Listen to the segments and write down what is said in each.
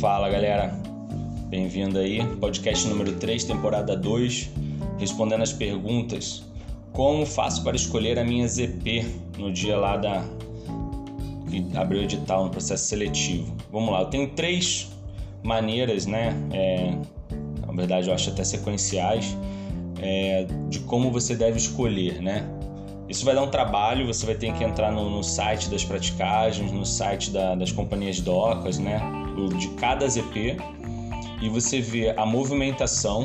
Fala galera, bem-vindo aí, podcast número 3, temporada 2, respondendo as perguntas. Como faço para escolher a minha ZP no dia lá da que abriu o edital no processo seletivo? Vamos lá, eu tenho três maneiras, né? É, na verdade, eu acho até sequenciais é, de como você deve escolher, né? Isso vai dar um trabalho, você vai ter que entrar no, no site das praticagens, no site da, das companhias docas, né? De cada ZP e você vê a movimentação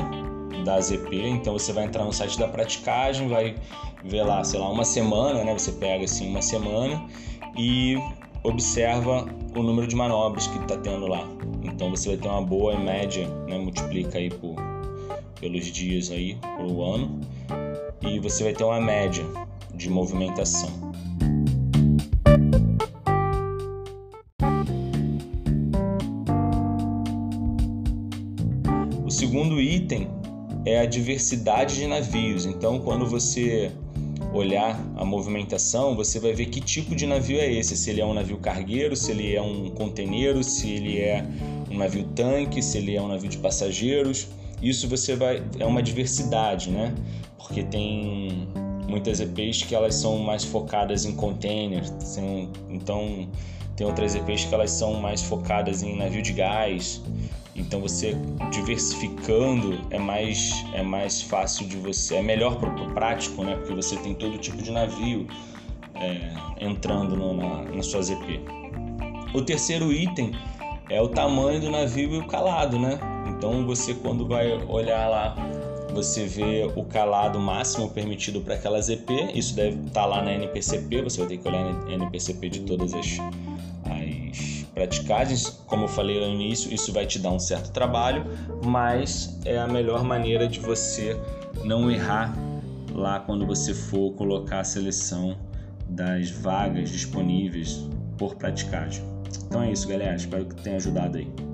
da ZP. Então você vai entrar no site da praticagem, vai ver lá, sei lá, uma semana, né? Você pega assim uma semana e observa o número de manobras que está tendo lá. Então você vai ter uma boa média, né? Multiplica aí por, pelos dias aí, pelo ano, e você vai ter uma média de movimentação. O segundo item é a diversidade de navios. Então, quando você olhar a movimentação, você vai ver que tipo de navio é esse. Se ele é um navio cargueiro, se ele é um conteneiro, se ele é um navio tanque, se ele é um navio de passageiros. Isso você vai é uma diversidade, né? Porque tem muitas EPs que elas são mais focadas em containers, então tem outras EPs que elas são mais focadas em navio de gás. Então você diversificando é mais é mais fácil de você, é melhor para o prático, né? Porque você tem todo tipo de navio é, entrando no, na, na sua ZP. O terceiro item é o tamanho do navio e o calado, né? Então você quando vai olhar lá você vê o calado máximo permitido para aquela ZP, isso deve estar tá lá na NPCP, você vai ter que olhar na NPCP de todas as, as praticagens. Como eu falei no início, isso vai te dar um certo trabalho, mas é a melhor maneira de você não errar lá quando você for colocar a seleção das vagas disponíveis por praticagem. Então é isso, galera. Espero que tenha ajudado aí.